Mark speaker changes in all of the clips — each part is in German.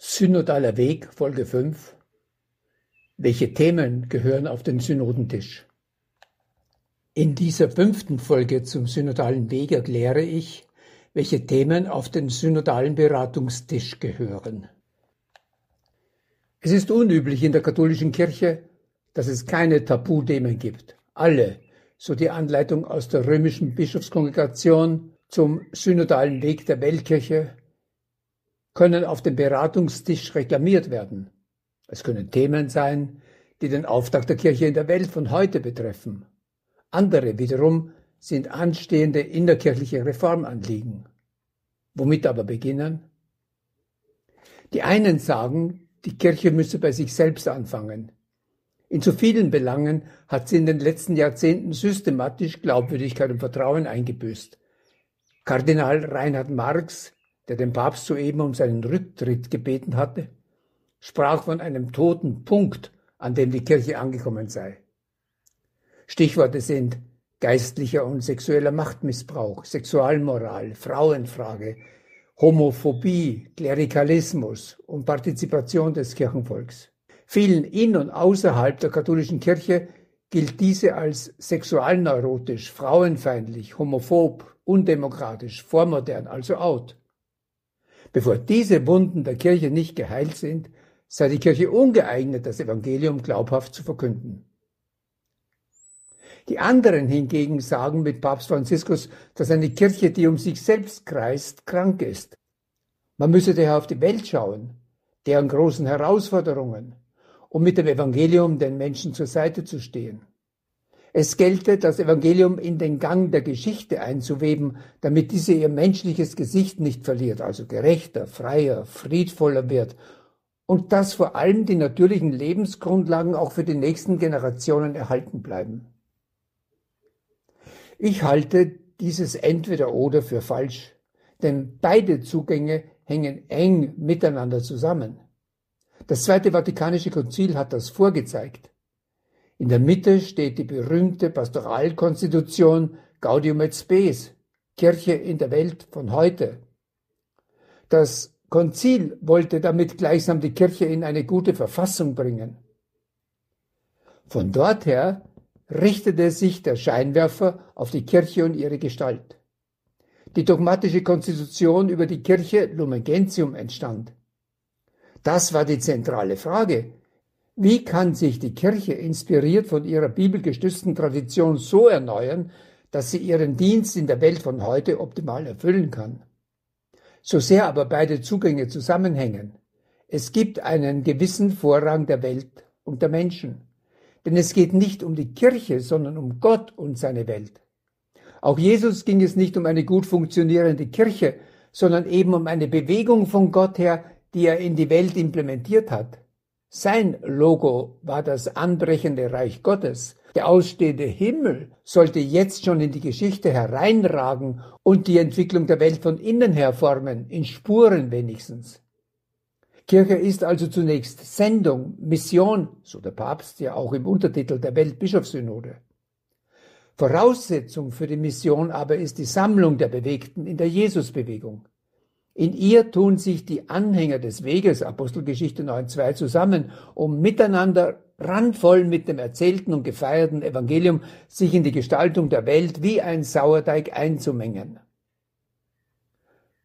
Speaker 1: Synodaler Weg, Folge 5. Welche Themen gehören auf den Synodentisch? In dieser fünften Folge zum Synodalen Weg erkläre ich, welche Themen auf den synodalen Beratungstisch gehören. Es ist unüblich in der katholischen Kirche, dass es keine Tabuthemen gibt. Alle, so die Anleitung aus der römischen Bischofskongregation zum synodalen Weg der Weltkirche, können auf dem Beratungstisch reklamiert werden. Es können Themen sein, die den Auftrag der Kirche in der Welt von heute betreffen. Andere wiederum sind anstehende innerkirchliche Reformanliegen. Womit aber beginnen? Die einen sagen, die Kirche müsse bei sich selbst anfangen. In so vielen Belangen hat sie in den letzten Jahrzehnten systematisch Glaubwürdigkeit und Vertrauen eingebüßt. Kardinal Reinhard Marx der den Papst soeben um seinen Rücktritt gebeten hatte, sprach von einem toten Punkt, an dem die Kirche angekommen sei. Stichworte sind geistlicher und sexueller Machtmissbrauch, Sexualmoral, Frauenfrage, Homophobie, Klerikalismus und Partizipation des Kirchenvolks. Vielen in und außerhalb der katholischen Kirche gilt diese als sexualneurotisch, frauenfeindlich, homophob, undemokratisch, vormodern, also out. Bevor diese Wunden der Kirche nicht geheilt sind, sei die Kirche ungeeignet, das Evangelium glaubhaft zu verkünden. Die anderen hingegen sagen mit Papst Franziskus, dass eine Kirche, die um sich selbst kreist, krank ist. Man müsse daher auf die Welt schauen, deren großen Herausforderungen, um mit dem Evangelium den Menschen zur Seite zu stehen. Es gelte, das Evangelium in den Gang der Geschichte einzuweben, damit diese ihr menschliches Gesicht nicht verliert, also gerechter, freier, friedvoller wird und dass vor allem die natürlichen Lebensgrundlagen auch für die nächsten Generationen erhalten bleiben. Ich halte dieses Entweder-Oder für falsch, denn beide Zugänge hängen eng miteinander zusammen. Das Zweite Vatikanische Konzil hat das vorgezeigt. In der Mitte steht die berühmte Pastoralkonstitution Gaudium et Spes, Kirche in der Welt von heute. Das Konzil wollte damit gleichsam die Kirche in eine gute Verfassung bringen. Von dort her richtete sich der Scheinwerfer auf die Kirche und ihre Gestalt. Die dogmatische Konstitution über die Kirche Lumen Gentium entstand. Das war die zentrale Frage, wie kann sich die Kirche inspiriert von ihrer bibelgestützten Tradition so erneuern, dass sie ihren Dienst in der Welt von heute optimal erfüllen kann? So sehr aber beide Zugänge zusammenhängen, es gibt einen gewissen Vorrang der Welt und der Menschen. Denn es geht nicht um die Kirche, sondern um Gott und seine Welt. Auch Jesus ging es nicht um eine gut funktionierende Kirche, sondern eben um eine Bewegung von Gott her, die er in die Welt implementiert hat. Sein Logo war das anbrechende Reich Gottes. Der ausstehende Himmel sollte jetzt schon in die Geschichte hereinragen und die Entwicklung der Welt von innen her formen, in Spuren wenigstens. Kirche ist also zunächst Sendung, Mission, so der Papst ja auch im Untertitel der Weltbischofssynode. Voraussetzung für die Mission aber ist die Sammlung der Bewegten in der Jesusbewegung. In ihr tun sich die Anhänger des Weges, Apostelgeschichte 9.2, zusammen, um miteinander randvoll mit dem erzählten und gefeierten Evangelium sich in die Gestaltung der Welt wie ein Sauerteig einzumengen.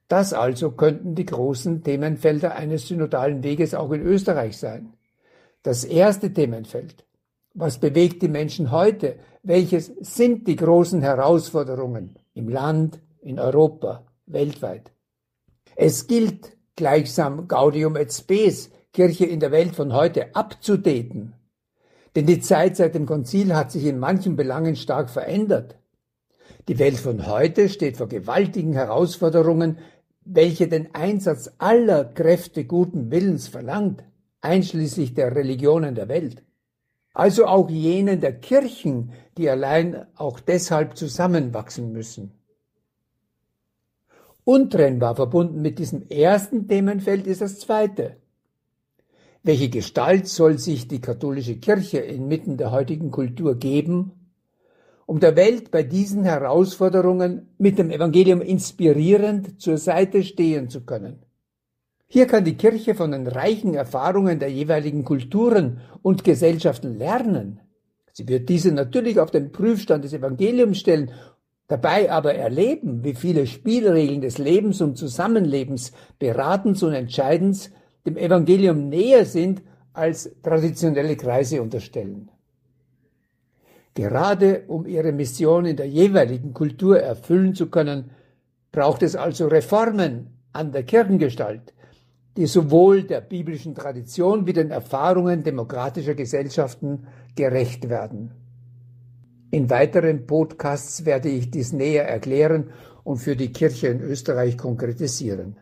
Speaker 1: Das also könnten die großen Themenfelder eines synodalen Weges auch in Österreich sein. Das erste Themenfeld. Was bewegt die Menschen heute? Welches sind die großen Herausforderungen im Land, in Europa, weltweit? Es gilt gleichsam Gaudium et Spes, Kirche in der Welt von heute, abzudaten. Denn die Zeit seit dem Konzil hat sich in manchen Belangen stark verändert. Die Welt von heute steht vor gewaltigen Herausforderungen, welche den Einsatz aller Kräfte guten Willens verlangt, einschließlich der Religionen der Welt. Also auch jenen der Kirchen, die allein auch deshalb zusammenwachsen müssen. Untrennbar verbunden mit diesem ersten Themenfeld ist das zweite. Welche Gestalt soll sich die katholische Kirche inmitten der heutigen Kultur geben, um der Welt bei diesen Herausforderungen mit dem Evangelium inspirierend zur Seite stehen zu können? Hier kann die Kirche von den reichen Erfahrungen der jeweiligen Kulturen und Gesellschaften lernen. Sie wird diese natürlich auf den Prüfstand des Evangeliums stellen, dabei aber erleben, wie viele Spielregeln des Lebens und Zusammenlebens beratend und entscheidend dem Evangelium näher sind, als traditionelle Kreise unterstellen. Gerade um ihre Mission in der jeweiligen Kultur erfüllen zu können, braucht es also Reformen an der Kirchengestalt, die sowohl der biblischen Tradition wie den Erfahrungen demokratischer Gesellschaften gerecht werden. In weiteren Podcasts werde ich dies näher erklären und für die Kirche in Österreich konkretisieren.